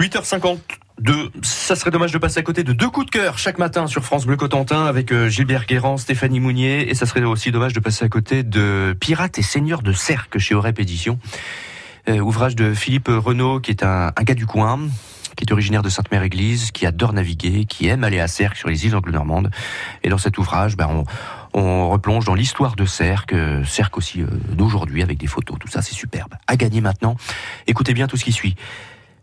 8h50. Ça serait dommage de passer à côté de deux coups de cœur chaque matin sur France Bleu Cotentin avec euh, Gilbert Guérand, Stéphanie Mounier et ça serait aussi dommage de passer à côté de Pirates et Seigneurs de Cercle chez Aurep Édition. Euh, ouvrage de Philippe Renaud qui est un, gars du coin, qui est originaire de Sainte-Mère-Église, qui adore naviguer, qui aime aller à Cercle sur les îles anglo-normandes. Et dans cet ouvrage, ben, on, on replonge dans l'histoire de Cercle, Cercle aussi euh, d'aujourd'hui avec des photos, tout ça c'est superbe. À gagner maintenant. Écoutez bien tout ce qui suit.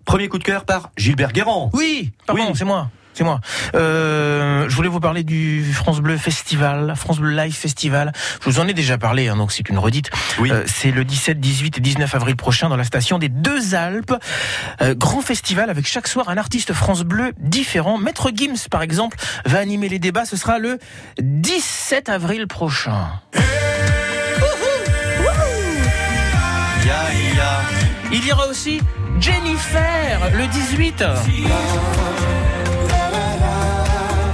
Premier coup de cœur par Gilbert Guérand. Oui, pardon, Oui. c'est moi. C'est moi. Euh, je voulais vous parler du France Bleu Festival, France Bleu Live Festival. Je vous en ai déjà parlé, hein, donc c'est une redite. Oui. Euh, c'est le 17, 18 et 19 avril prochain dans la station des Deux Alpes. Euh, grand festival avec chaque soir un artiste France Bleu différent. Maître Gims, par exemple, va animer les débats. Ce sera le 17 avril prochain. Il y aura aussi Jennifer le 18.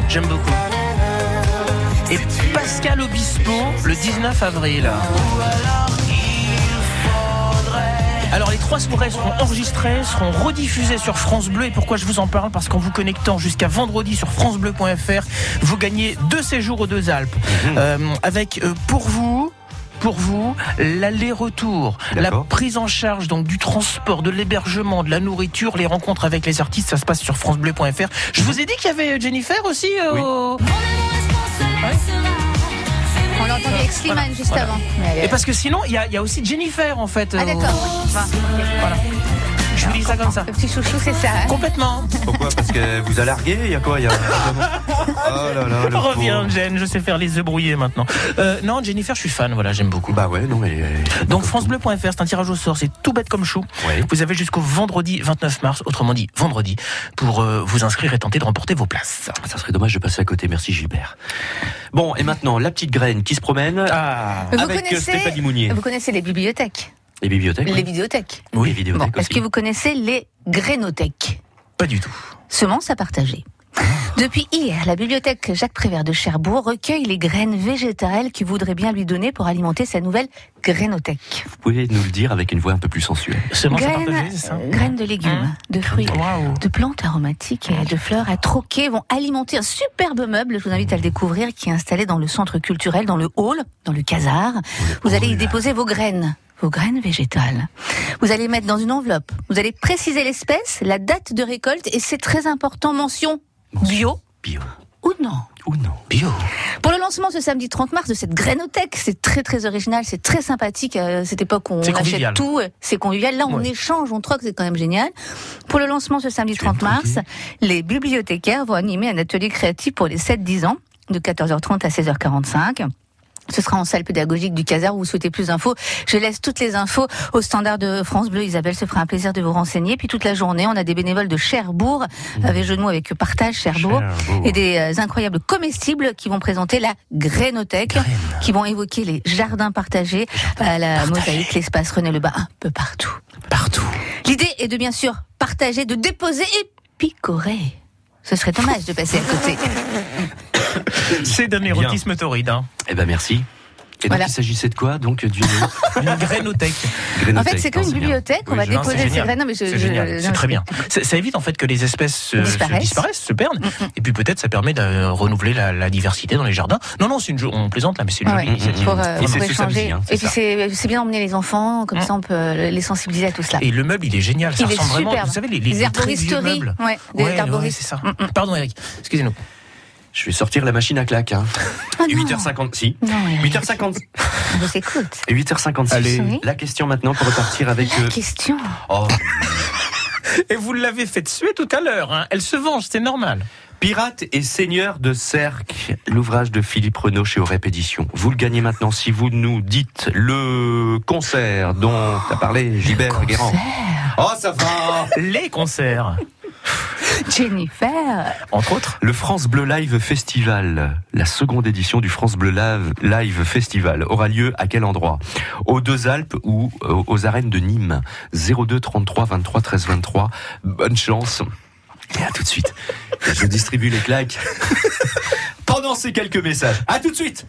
J'aime beaucoup. Et Pascal Obispo le 19 avril. Alors les trois soirées seront enregistrées, seront rediffusées sur France Bleu. Et pourquoi je vous en parle? Parce qu'en vous connectant jusqu'à vendredi sur francebleu.fr, vous gagnez deux séjours aux deux Alpes. Euh, avec euh, pour vous pour vous l'aller-retour, la prise en charge donc du transport, de l'hébergement, de la nourriture, les rencontres avec les artistes, ça se passe sur francebleu.fr. Je vous ai dit qu'il y avait Jennifer aussi euh, Oui. au- On l'a entendu avec Slimane juste Voilà. avant. Et parce que sinon, il y a, il y a aussi Jennifer en fait. Ah euh, d'accord. Voilà. Je vous dis ça comme ça. Le petit chouchou, c'est ça. hein. Complètement. Pourquoi Parce que vous a largué Il y a quoi Il y a... Oh là là, Reviens. Jen, je sais faire les œufs brouillés maintenant. Euh, non, Jennifer, je suis fan, voilà, j'aime beaucoup. Bah ouais, non mais... Donc francebleu.fr, c'est un tirage au sort, c'est tout bête comme chou. Ouais. Vous avez jusqu'au vendredi 29 mars, autrement dit vendredi, pour euh, vous inscrire et tenter de remporter vos places. Ça serait dommage de passer à côté, merci Gilbert. Bon, et maintenant, la petite graine qui se promène Ah Vous avec connaissez- Stéphanie Mounier. Vous connaissez les bibliothèques, Les bibliothèques les oui. vidéothèques. Oui, les vidéothèques Bon, Est-ce que vous connaissez les grénothèques Pas du tout. Semences à partager. Depuis hier, la bibliothèque Jacques Prévert de Cherbourg recueille les graines végétales qu'il voudrait bien lui donner pour alimenter sa nouvelle grénothèque. Vous pouvez nous le dire avec une voix un peu plus sensuelle. Graines, partagé, c'est ça? graines de légumes, Hein de fruits, de plantes aromatiques et de fleurs à troquer vont alimenter un superbe meuble, je vous invite à le découvrir, qui est installé dans le centre culturel, dans le hall, dans le casar. Vous allez y déposer vos graines, graines végétales. Vous allez mettre dans une enveloppe. Vous allez préciser l'espèce, la date de récolte et c'est très important, mention bio Bio. ou non? Ou non Bio. Pour le lancement ce samedi 30 mars de cette grainothèque, c'est très très original, c'est très sympathique. À cette époque, on C'est achète tout, euh, c'est convivial. Là, on Ouais. échange, on troque, c'est quand même génial. Pour le lancement ce samedi Tu aimes 30 mars, les bibliothécaires vont animer un atelier créatif pour les 7-10 ans, de 14h30 à 16h45. Ce sera en salle pédagogique du Casar où vous souhaitez plus d'infos. Je laisse toutes les infos au standard de France Bleu. Isabelle se fera un plaisir de vous renseigner. Puis toute la journée, on a des bénévoles de Cherbourg, avec jeu de mots avec Partage Cherbourg, Cherbourg. et des euh, incroyables comestibles qui vont présenter la Grainothèque, qui vont évoquer les jardins partagés, à la mosaïque, l'espace René Lebas, un peu partout. Partout. L'idée est de bien sûr partager, de déposer et picorer. Ce serait dommage de passer à côté. C'est d'un érotisme torride. Hein. Eh ben merci. Et donc Voilà. il s'agissait de quoi donc d'une Une grainothèque. En fait, c'est comme une bibliothèque. On va Oui, déposer ces graines. Non, mais je- C'est génial, très bien. Ça, ça évite en fait que les espèces se, se Disparaissent. se perdent, et puis peut-être ça permet de renouveler la, la diversité dans les jardins. Non, non, c'est une on plaisante là, mais c'est une Ouais, jolie initiative. Pour, euh, pour échanger. hein, et puis c'est bien emmener les enfants, comme Mm. ça on peut euh, les sensibiliser à tout cela. Et le meuble, il est génial. Ça Il est ressemble vraiment, vous savez, les, Des herboristeries. des Ouais, ouais, herboristes. c'est ça. Mm, mm. Pardon, Eric. Excusez-nous. Je vais sortir la machine à claques. Hein. Ah. 8h50. Si. Non, Eric, 8h50. on vous écoute. 8h56. Allez. Oui. La question maintenant pour repartir avec. La euh, question. Oh, Et vous l'avez fait suer tout à l'heure. Hein. Elle se venge, c'est normal. Pirates et seigneurs de Cercle, l'ouvrage de Philippe Renaud chez Aurep Édition. Vous le gagnez maintenant si vous nous dites le concert dont a parlé Gilbert Guérand. Oh, ça va Les concerts, Jennifer. entre autres. Le France Bleu Live Festival, la seconde édition du France Bleu Live, Festival, aura lieu à quel endroit? Aux Deux Alpes ou euh, aux arènes de Nîmes 02 33 23 13 23. Bonne chance. Et à tout de suite. Je distribue les claques pendant ces quelques messages. À tout de suite